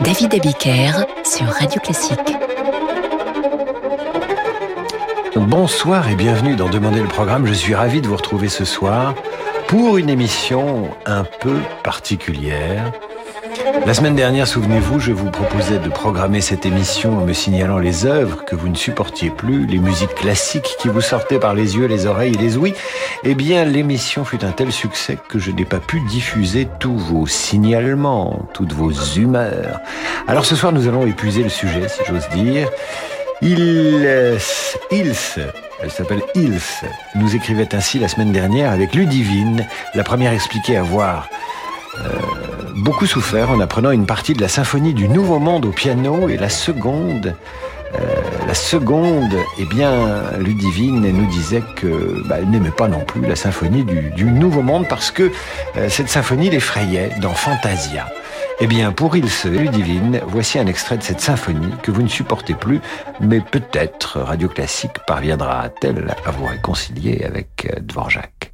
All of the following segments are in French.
David Abiker sur Radio Classique. Bonsoir et bienvenue dans Demander le programme. Je suis ravi de vous retrouver ce soir pour une émission un peu particulière. La semaine dernière, souvenez-vous, je vous proposais de programmer cette émission en me signalant les œuvres que vous ne supportiez plus, les musiques classiques qui vous sortaient par les yeux, les oreilles les ouïes. Eh bien, l'émission fut un tel succès que je n'ai pas pu diffuser tous vos signalements, toutes vos humeurs. Alors ce soir, nous allons épuiser le sujet, si j'ose dire. Ils, Ils, elle s'appelle Ils, nous écrivait ainsi la semaine dernière avec Ludivine, la première expliquée à voir euh, beaucoup souffert en apprenant une partie de la symphonie du Nouveau Monde au piano et la seconde, euh, la seconde, eh bien, Ludivine nous disait que bah, elle n'aimait pas non plus la symphonie du, Nouveau Monde parce que euh, cette symphonie l'effrayait dans Fantasia. Eh bien, pour Ilse et Ludivine, voici un extrait de cette symphonie que vous ne supportez plus, mais peut-être Radio Classique parviendra-t-elle à vous réconcilier avec Dvorak.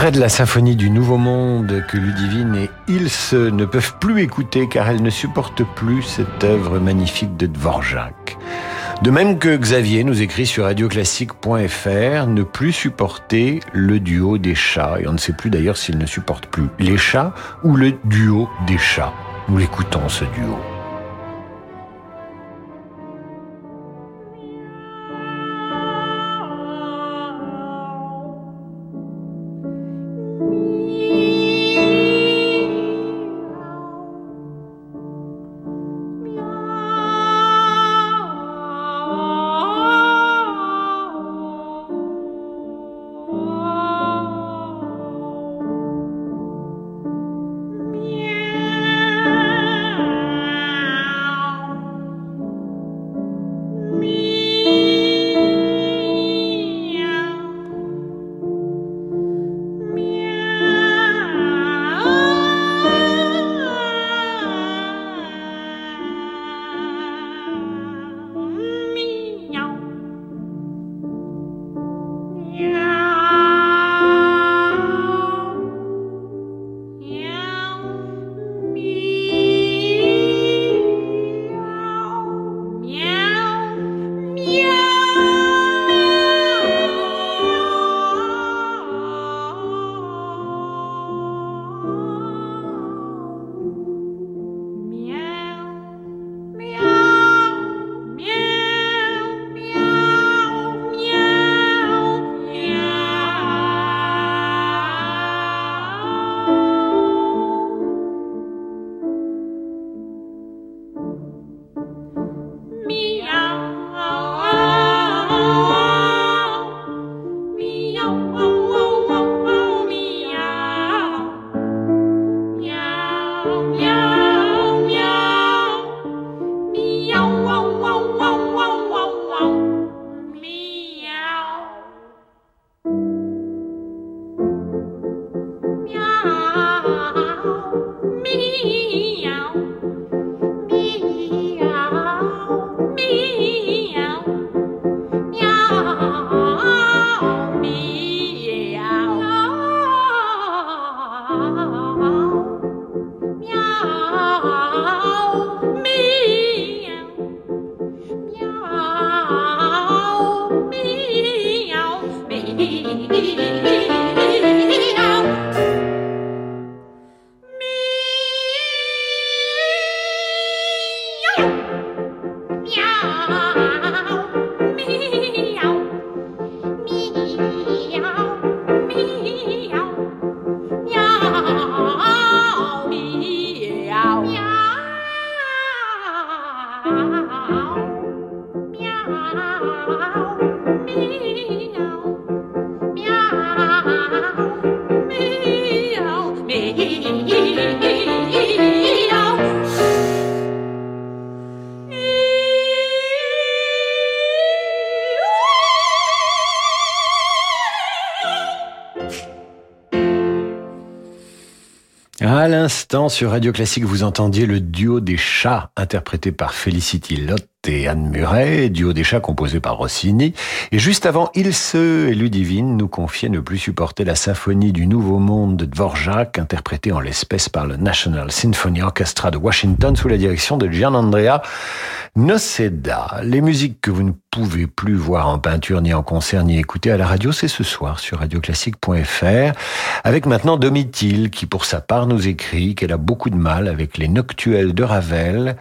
Extrait de la symphonie du Nouveau Monde que Ludivine et Ils ne peuvent plus écouter car elles ne supportent plus cette œuvre magnifique de Dvorak. De même que Xavier nous écrit sur radioclassique.fr ne plus supporter le duo des chats. Et on ne sait plus d'ailleurs s'il ne supporte plus les chats ou le duo des chats. Nous l'écoutons ce duo. L'instant, sur Radio Classique, vous entendiez le duo des chats interprété par Felicity Lott et Anne Murray, duo des chats composé par Rossini. Et juste avant, Ilse et Ludivine nous confiaient ne plus supporter la symphonie du Nouveau Monde de Dvorak, interprétée en l'espèce par le National Symphony Orchestra de Washington sous la direction de Gianandrea Noceda. Les musiques que vous ne pouvez plus voir en peinture, ni en concert, ni écouter à la radio, c'est ce soir sur radioclassique.fr, avec maintenant Domitil, qui pour sa part nous écrit qu'elle a beaucoup de mal avec les noctuels de Ravel,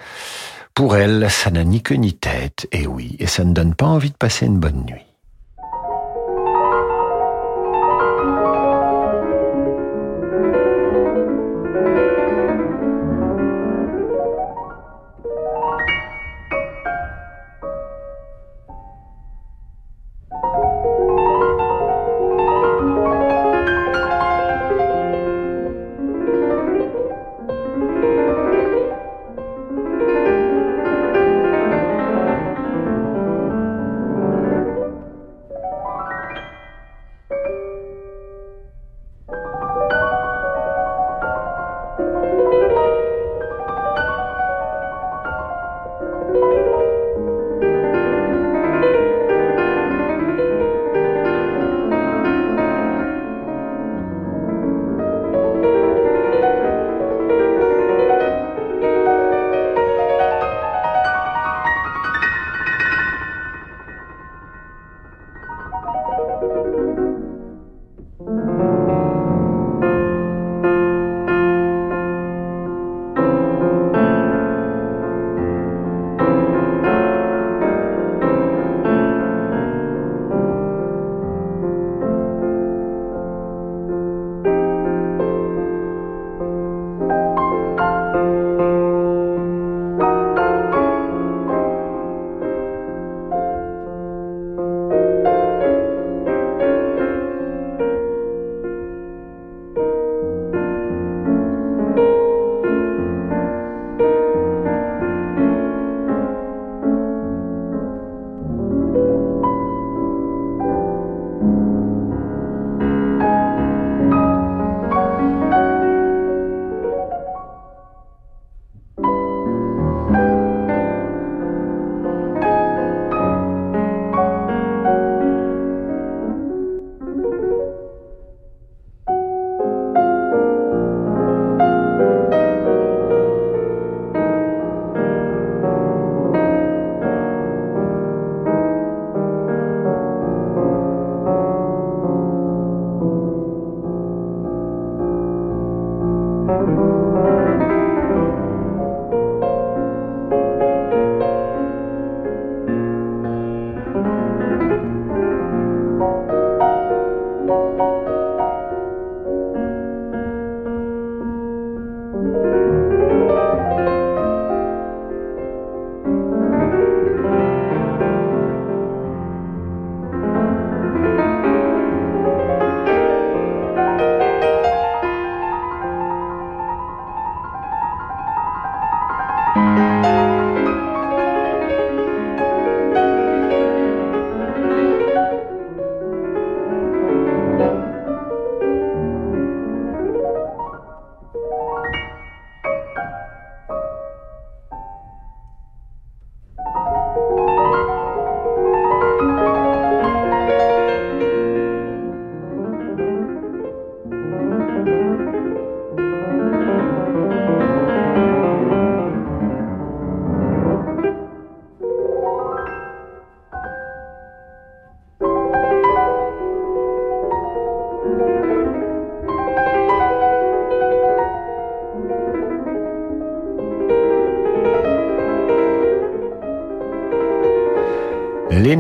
pour elle, ça n'a ni queue ni tête, et oui, et ça ne donne pas envie de passer une bonne nuit.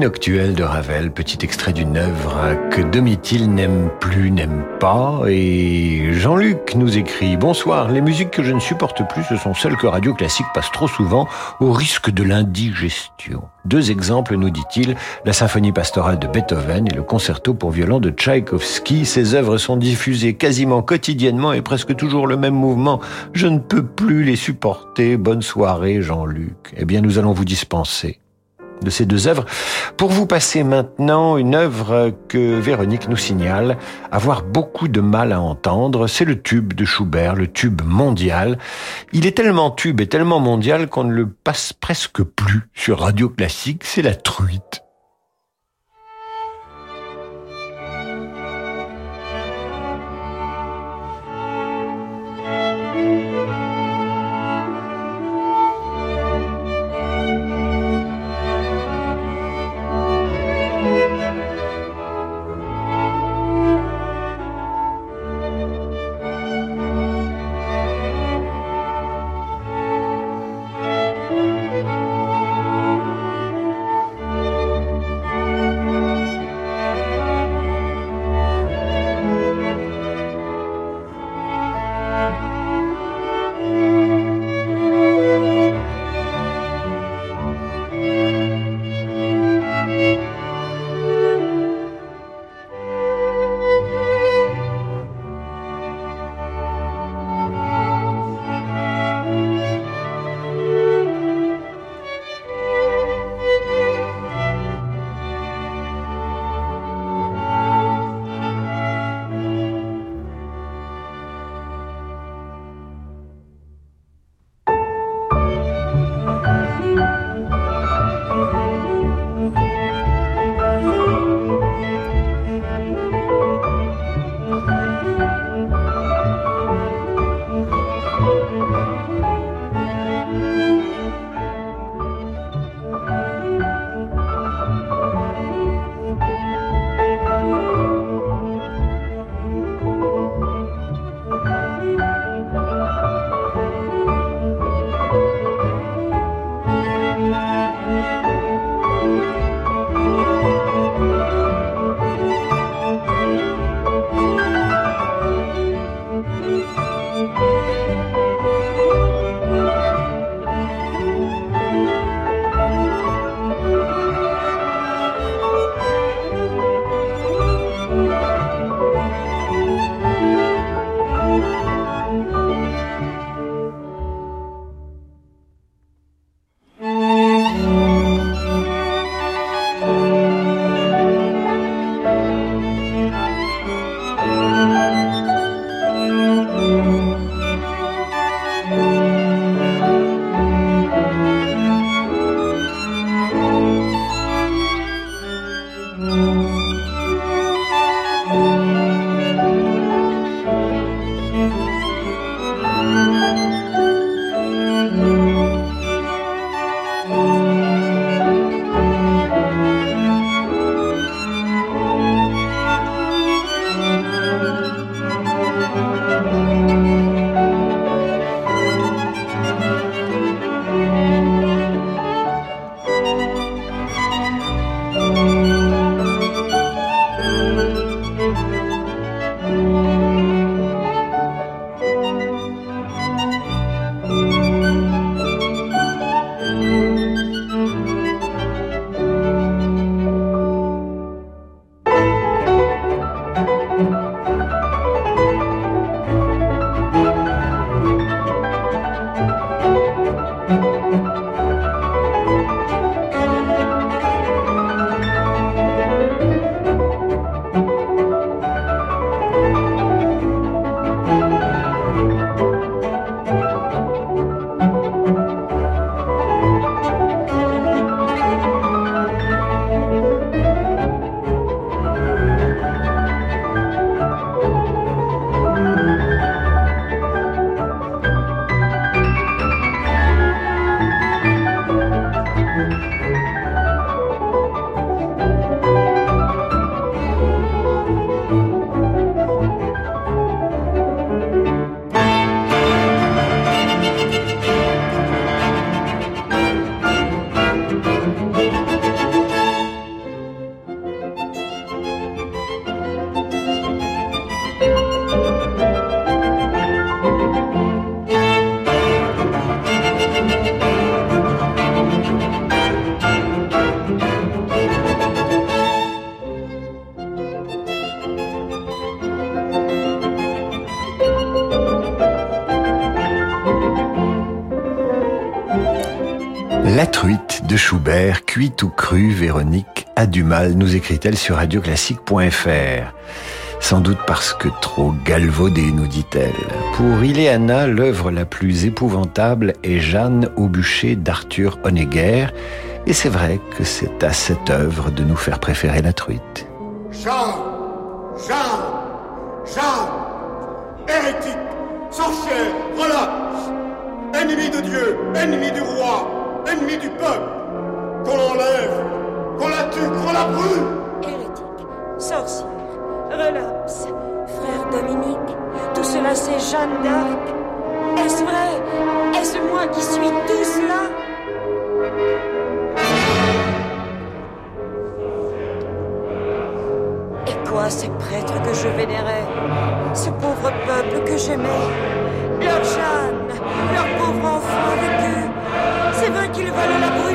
Noctuels de Ravel, petit extrait d'une œuvre que Domitil n'aime plus, n'aime pas. Et Jean-Luc nous écrit Bonsoir, les musiques que je ne supporte plus, ce sont celles que Radio Classique passe trop souvent au risque de l'indigestion. Deux exemples, nous dit-il, la symphonie pastorale de Beethoven et le concerto pour violon de Tchaïkovski. Ces œuvres sont diffusées quasiment quotidiennement et presque toujours le même mouvement. Je ne peux plus les supporter. Bonne soirée, Jean-Luc. Eh bien, nous allons vous dispenser de ces deux œuvres, pour vous passer maintenant une œuvre que Véronique nous signale avoir beaucoup de mal à entendre. C'est le tube de Schubert, le tube mondial. Il est tellement tube et tellement mondial qu'on ne le passe presque plus sur Radio Classique. C'est la truite. Truite de Schubert, cuite ou crue, Véronique a du mal, nous écrit-elle sur radioclassique.fr. Sans doute parce que trop galvaudée, nous dit-elle. Pour Ileana, l'œuvre la plus épouvantable est Jeanne au bûcher d'Arthur Honegger. Et c'est vrai que c'est à cette œuvre de nous faire préférer la truite. Jeanne, Jeanne, Jeanne, hérétique, sorcière, relâche, ennemi de Dieu, ennemi roi, du peuple, qu'on l'enlève, qu'on la tue, qu'on la brûle. Hérétique, sorcière, relapse, frère Dominique, tout cela c'est Jeanne d'Arc. Est-ce vrai? Est-ce moi qui suis tout cela? Et quoi ces prêtres que je vénérais Ce pauvre peuple que j'aimais? Leur Jeanne, c'est vrai qu'ils veulent la brûler.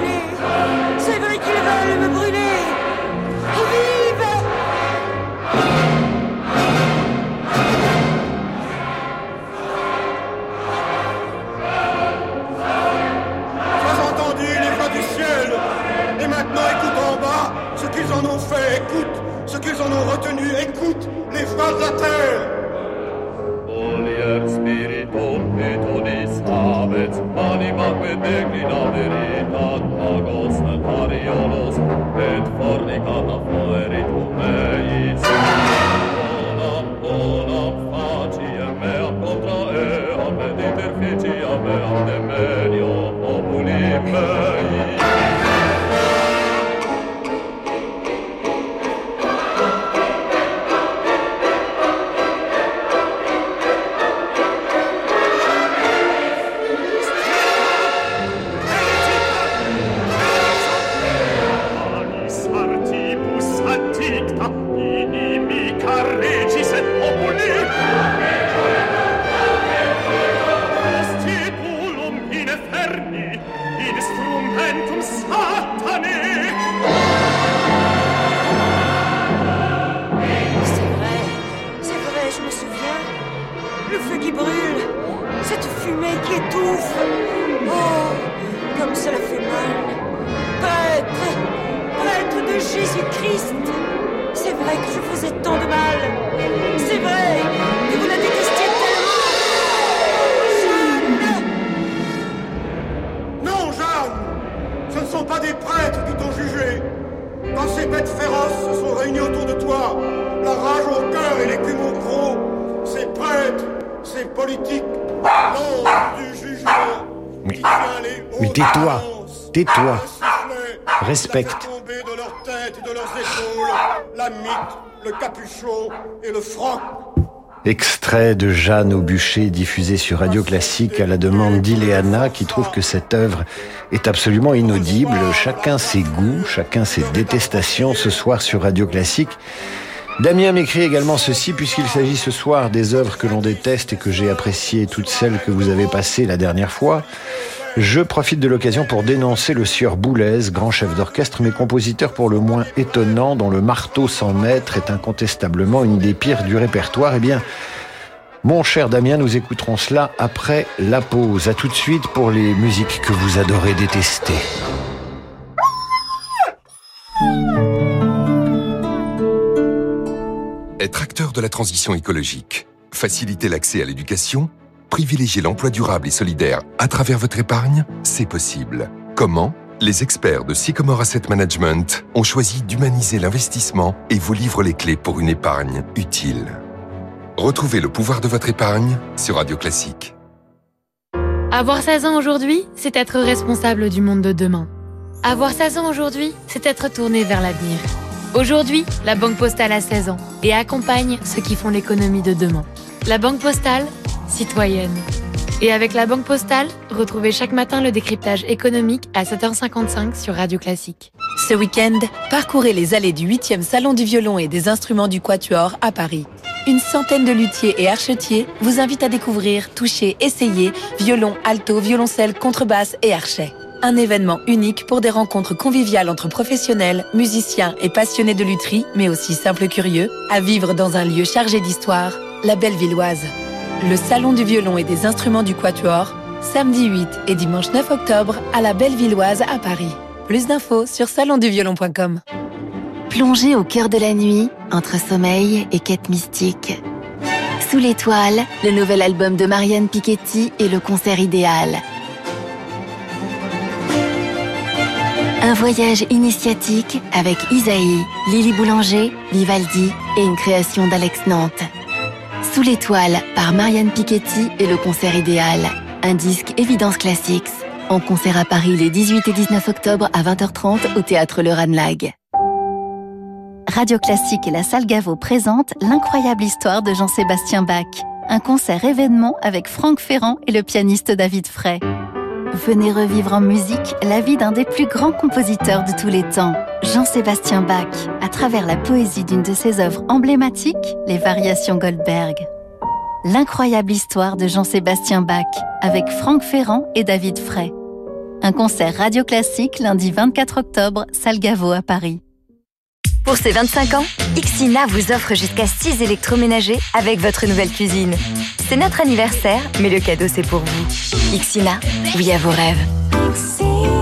anima que declina veritat agos pariolos et fornicata fueritum meis bonam bonam facie mea contra eam et interficia meam de medio populi mea Respecte. la fait tomber de leurs têtes et de leurs épaules, la mythe, le capuchon et le froc. Extrait de Jeanne au bûcher diffusé sur Radio Classique à la demande d'Ileana qui trouve que cette œuvre est absolument inaudible. Chacun ses goûts, chacun ses détestations ce soir sur Radio Classique. Damien m'écrit également ceci puisqu'il s'agit ce soir des œuvres que l'on déteste et que j'ai appréciées toutes celles que vous avez passées la dernière fois. Je profite de l'occasion pour dénoncer le sieur Boulez, grand chef d'orchestre, mais compositeur pour le moins étonnant, dont le marteau sans maître est incontestablement une des pires du répertoire. Eh bien, mon cher Damien, nous écouterons cela après la pause. À tout de suite pour les musiques que vous adorez détester. Être acteur de la transition écologique, faciliter l'accès à l'éducation, privilégier l'emploi durable et solidaire à travers votre épargne, c'est possible. Comment? Les experts de Sycomore Asset Management ont choisi d'humaniser l'investissement et vous livrent les clés pour une épargne utile. Retrouvez le pouvoir de votre épargne sur Radio Classique. Avoir 16 ans aujourd'hui, c'est être responsable du monde de demain. Avoir 16 ans aujourd'hui, c'est être tourné vers l'avenir. Aujourd'hui, la Banque Postale a 16 ans et accompagne ceux qui font l'économie de demain. La Banque Postale, citoyenne. Et avec la Banque Postale, retrouvez chaque matin le décryptage économique à 7h55 sur Radio Classique. Ce week-end, parcourez les allées du 8e Salon du violon et des instruments du Quatuor à Paris. Une centaine de luthiers et archetiers vous invitent à découvrir, toucher, essayer violon, alto, violoncelle, contrebasse et archet. Un événement unique pour des rencontres conviviales entre professionnels, musiciens et passionnés de lutherie, mais aussi simples curieux, à vivre dans un lieu chargé d'histoire, la Bellevilloise. Le Salon du violon et des instruments du Quatuor, samedi 8 et dimanche 9 octobre à la Bellevilloise à Paris. Plus d'infos sur salonduviolon.com. Plongez au cœur de la nuit, entre sommeil et quête mystique. Sous l'étoile, le nouvel album de Marianne Piketty et le concert idéal. Un voyage initiatique avec Isaïe, Lily Boulanger, Vivaldi et une création d'Alex Nantes. Sous l'étoile par Marianne Piketty et le concert idéal. Un disque Évidence Classics. En concert à Paris les 18 et 19 octobre à 20h30 au théâtre Le Ranlag. Radio Classique et la Salle Gaveau présentent l'incroyable histoire de Jean-Sébastien Bach. Un concert événement avec Franck Ferrand et le pianiste David Frey. Venez revivre en musique la vie d'un des plus grands compositeurs de tous les temps, Jean-Sébastien Bach, à travers la poésie d'une de ses œuvres emblématiques, les Variations Goldberg. L'incroyable histoire de Jean-Sébastien Bach, avec Franck Ferrand et David Frey. Un concert radio classique lundi 24 octobre, Salle Gaveau à Paris. Pour ses 25 ans, Ixina vous offre jusqu'à 6 électroménagers avec votre nouvelle cuisine. C'est notre anniversaire, mais le cadeau c'est pour vous. Ixina, oui à vos rêves.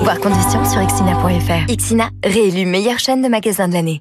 Voir conditions sur ixina.fr. Ixina, réélu meilleure chaîne de magasins de l'année.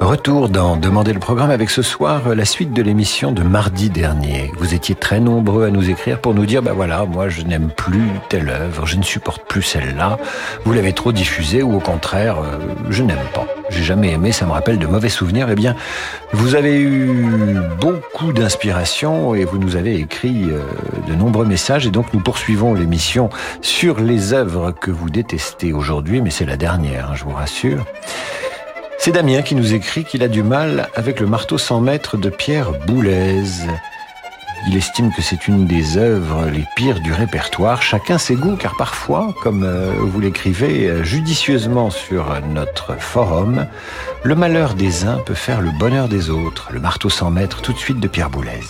Retour dans Demander le programme avec ce soir la suite de l'émission de mardi dernier. Vous étiez très nombreux à nous écrire pour nous dire, bah voilà, moi je n'aime plus telle œuvre, je ne supporte plus celle-là, vous l'avez trop diffusée ou au contraire, euh, je n'aime pas. J'ai jamais aimé, ça me rappelle de mauvais souvenirs. Eh bien, vous avez eu beaucoup d'inspiration et vous nous avez écrit euh, de nombreux messages et donc nous poursuivons l'émission sur les œuvres que vous détestez aujourd'hui, mais c'est la dernière, hein, je vous rassure. C'est Damien qui nous écrit qu'il a du mal avec le marteau 100 mètres de Pierre Boulez. Il estime que c'est une des œuvres les pires du répertoire. Chacun ses goûts, car parfois, comme euh, vous l'écrivez euh, judicieusement sur notre forum, le malheur des uns peut faire le bonheur des autres. Le marteau 100 mètres tout de suite de Pierre Boulez.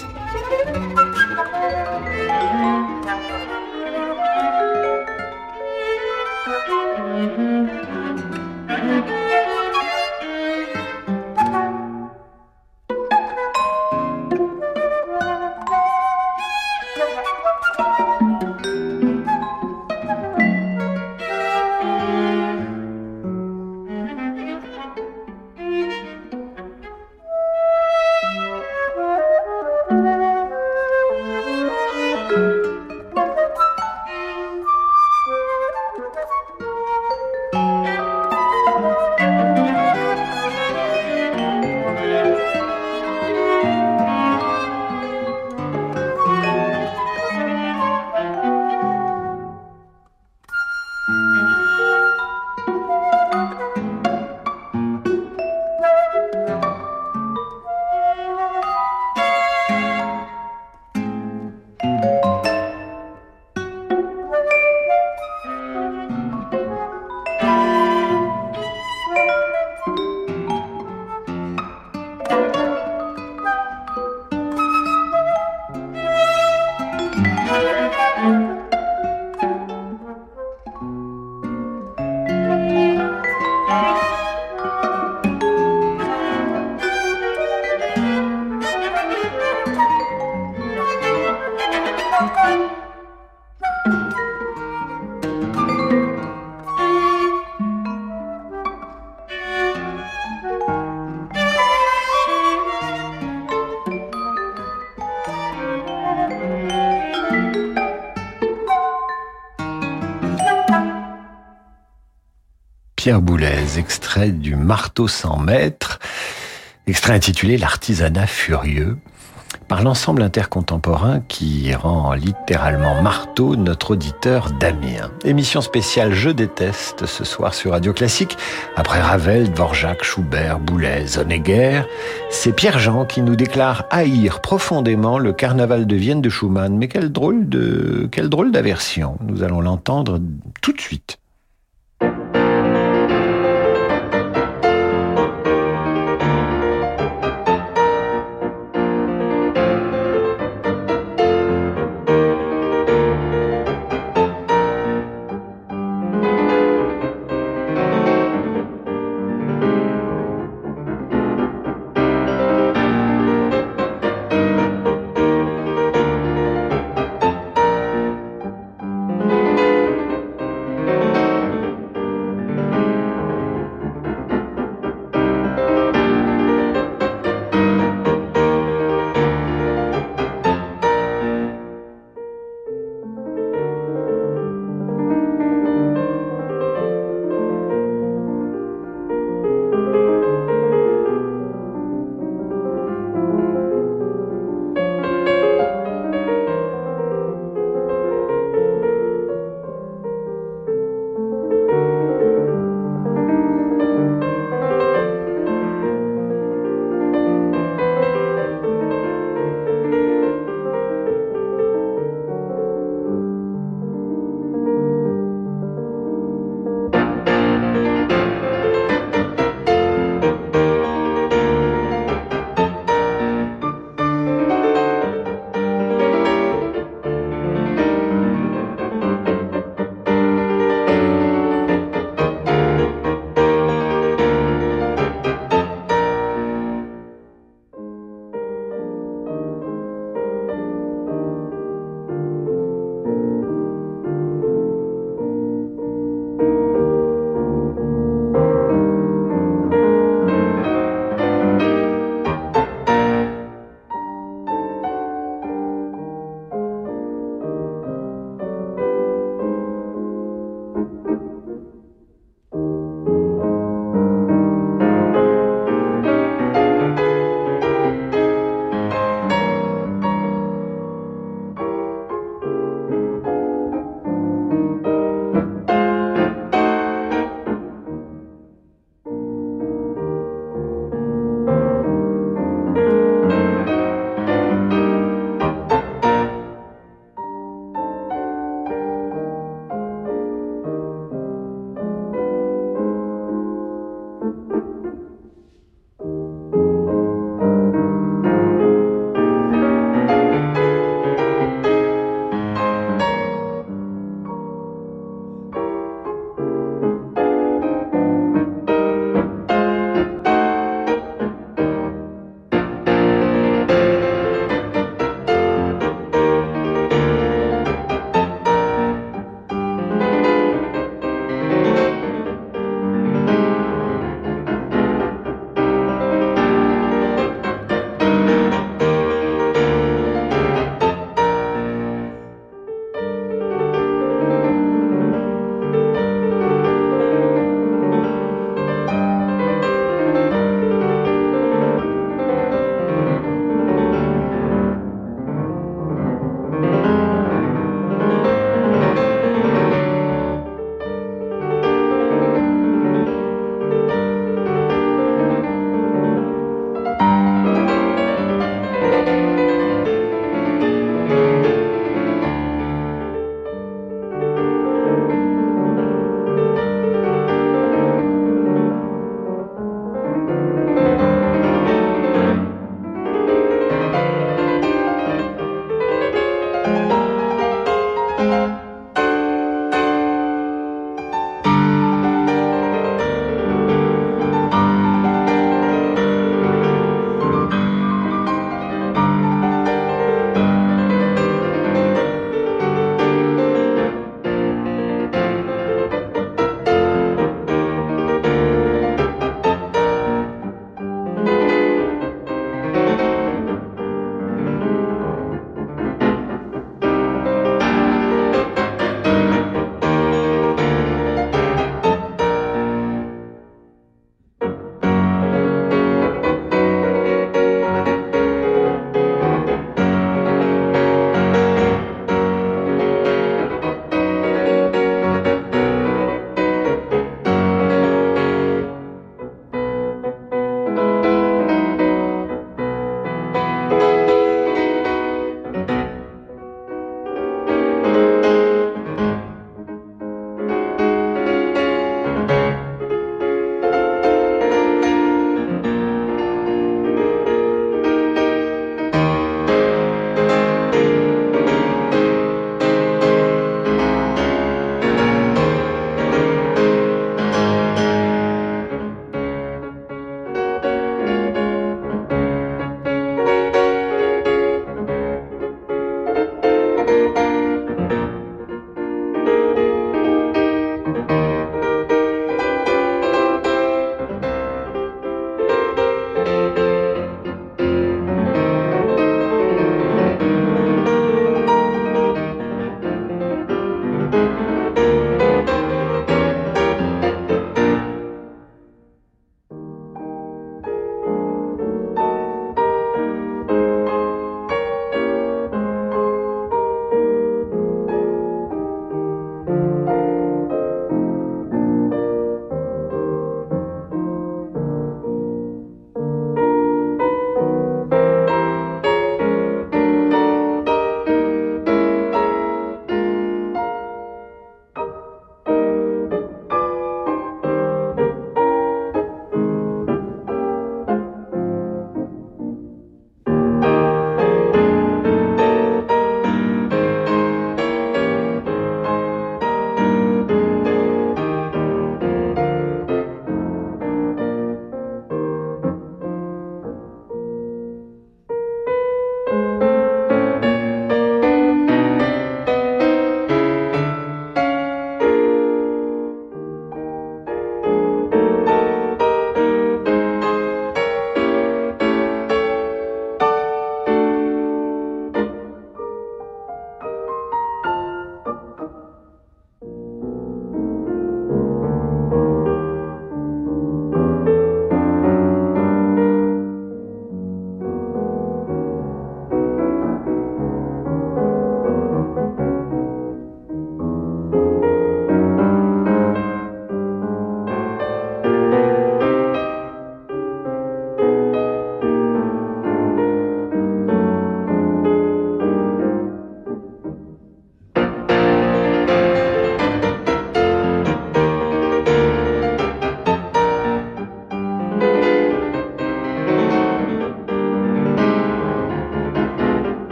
Pierre Boulez, extrait du Marteau 100 mètres, extrait intitulé L'artisanat furieux. par l'ensemble intercontemporain qui rend littéralement marteau notre auditeur Damien. Émission spéciale Je déteste ce soir sur Radio Classique. Après Ravel, Dvorak, Schubert, Boulez, Honegger, c'est Pierre-Jean qui nous déclare haïr profondément le carnaval de Vienne de Schumann. Mais quel drôle de, quelle drôle d'aversion. Nous allons l'entendre tout de suite.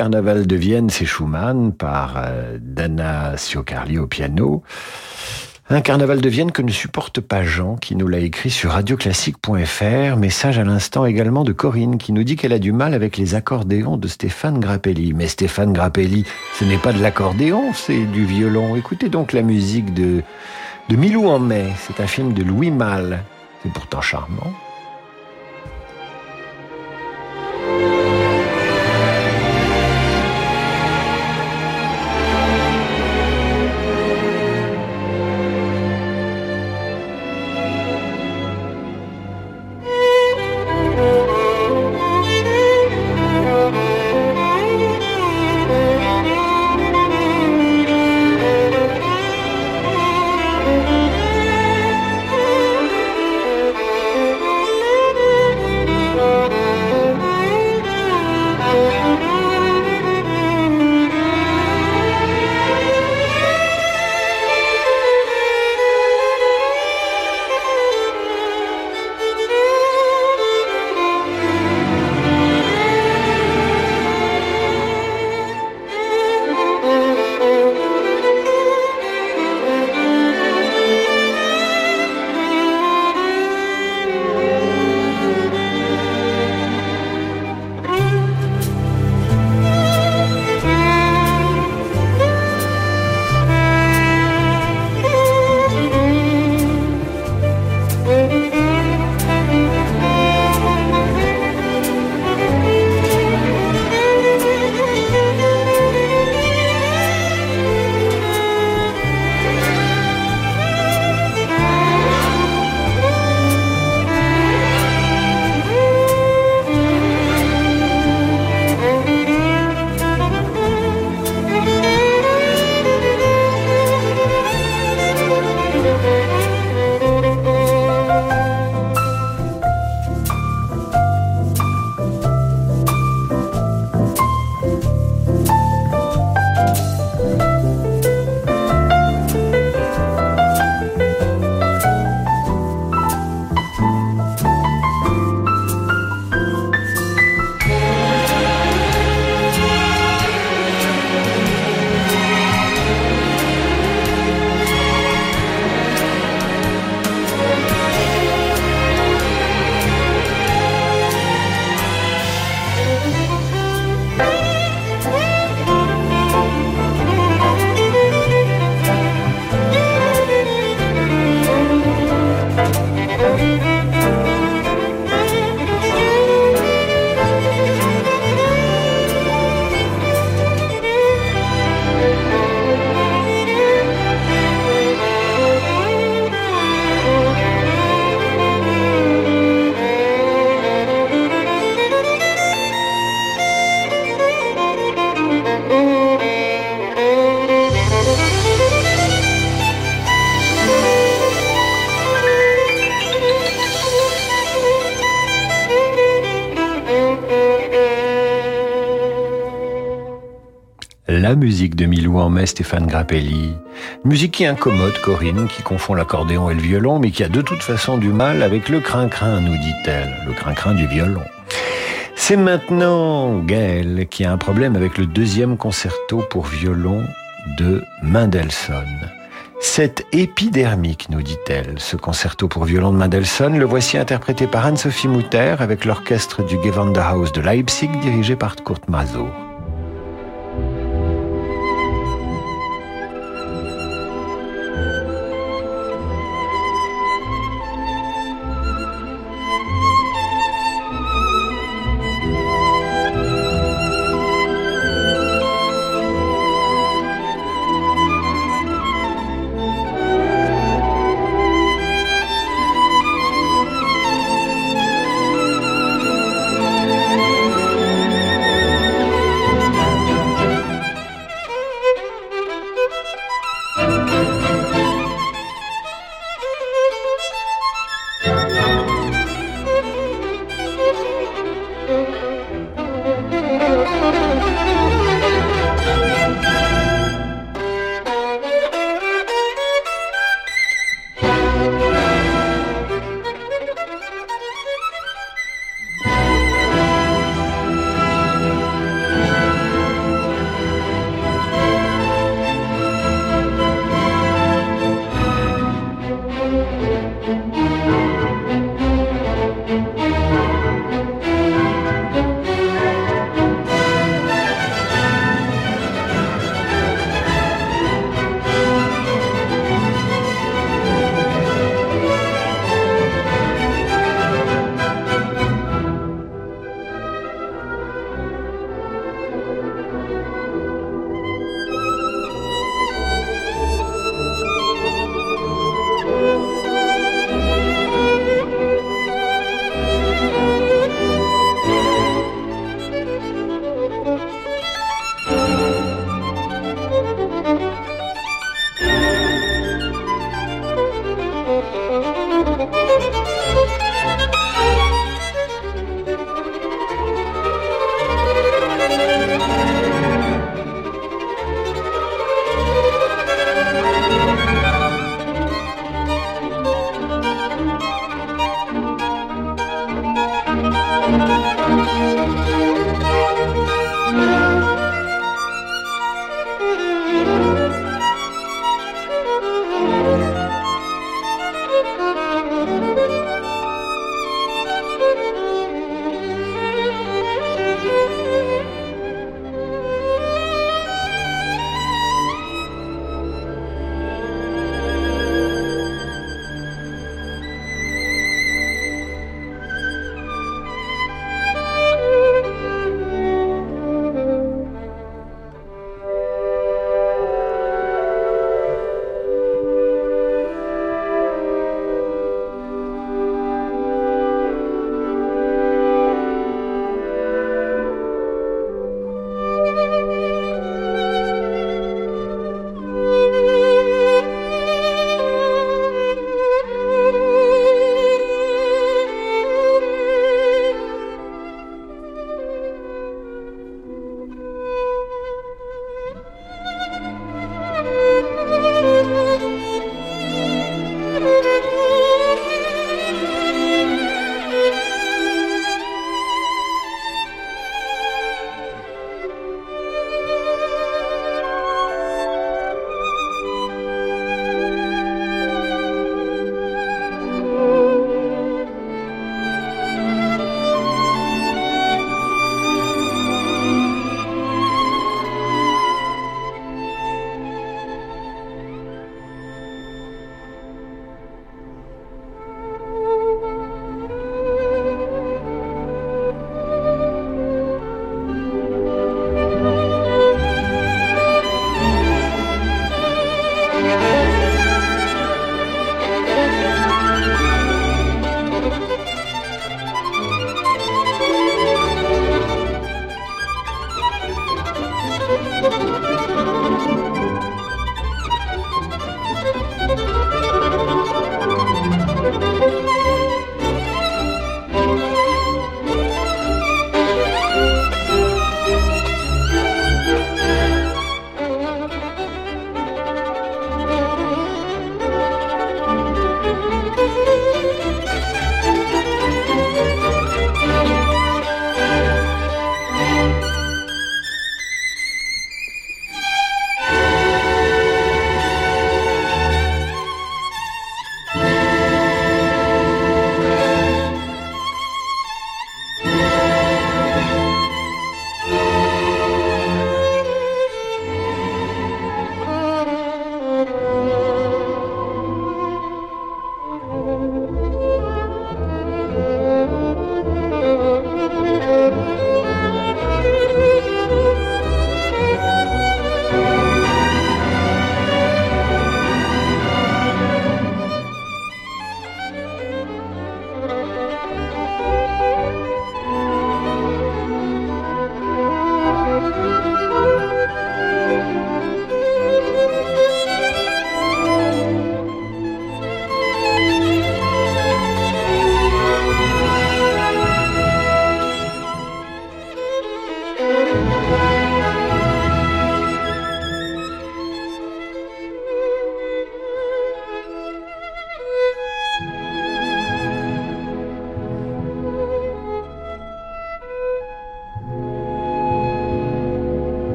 Carnaval de Vienne, c'est Schumann par euh, Dana Siocarli au piano. Un carnaval de Vienne que ne supporte pas Jean, qui nous l'a écrit sur radioclassique.fr. Message à l'instant également de Corinne, qui nous dit qu'elle a du mal avec les accordéons de Stéphane Grappelli. Mais Stéphane Grappelli, ce n'est pas de l'accordéon, c'est du violon. Écoutez donc la musique de, de Milou en mai. C'est un film de Louis Malle. C'est pourtant charmant. La musique de Milou en mai, Stéphane Grappelli. Musique qui incommode Corinne, qui confond l'accordéon et le violon, mais qui a de toute façon du mal avec le crin-crin, nous dit-elle, le crin-crin du violon. C'est maintenant Gaël qui a un problème avec le deuxième concerto pour violon de Mendelssohn. C'est épidermique, nous dit-elle. Ce concerto pour violon de Mendelssohn, le voici interprété par Anne-Sophie Mutter avec l'orchestre du Gewandhaus de Leipzig dirigé par Kurt Masur.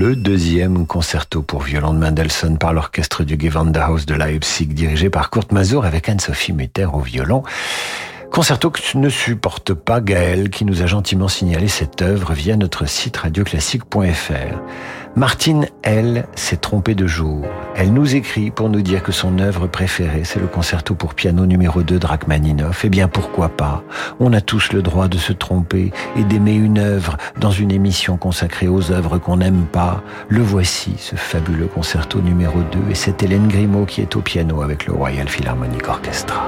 le deuxième concerto pour violon de Mendelssohn par l'orchestre du Gewandhaus de Leipzig, dirigé par Kurt Mazur avec Anne-Sophie Mutter au violon. Concerto que ne supporte pas Gaël qui nous a gentiment signalé cette œuvre via notre site radioclassique.fr. Martine, elle, s'est trompée de jour. Elle nous écrit pour nous dire que son œuvre préférée, c'est le concerto pour piano numéro 2 de Rachmaninoff. Eh bien, pourquoi pas? On a tous le droit de se tromper et d'aimer une œuvre dans une émission consacrée aux œuvres qu'on n'aime pas. Le voici, ce fabuleux concerto numéro 2, et c'est Hélène Grimaud qui est au piano avec le Royal Philharmonic Orchestra.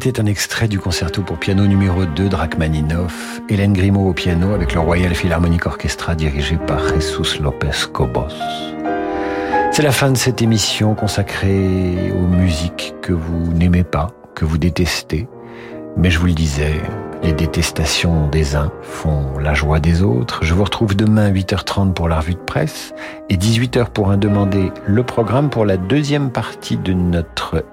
C'était un extrait du concerto pour piano numéro 2 de Rachmaninoff, Hélène Grimaud au piano avec le Royal Philharmonic Orchestra dirigé par Jesus Lopez Cobos. C'est la fin de cette émission consacrée aux musiques que vous n'aimez pas, que vous détestez. Mais je vous le disais, les détestations des uns font la joie des autres. Je vous retrouve demain à 8h30 pour la revue de presse et 18h pour un demandé le programme pour la deuxième partie de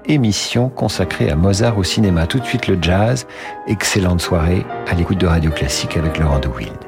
émission consacrée à Mozart au cinéma. Tout de suite le jazz. Excellente soirée à l'écoute de Radio Classique avec Laurent de Wild.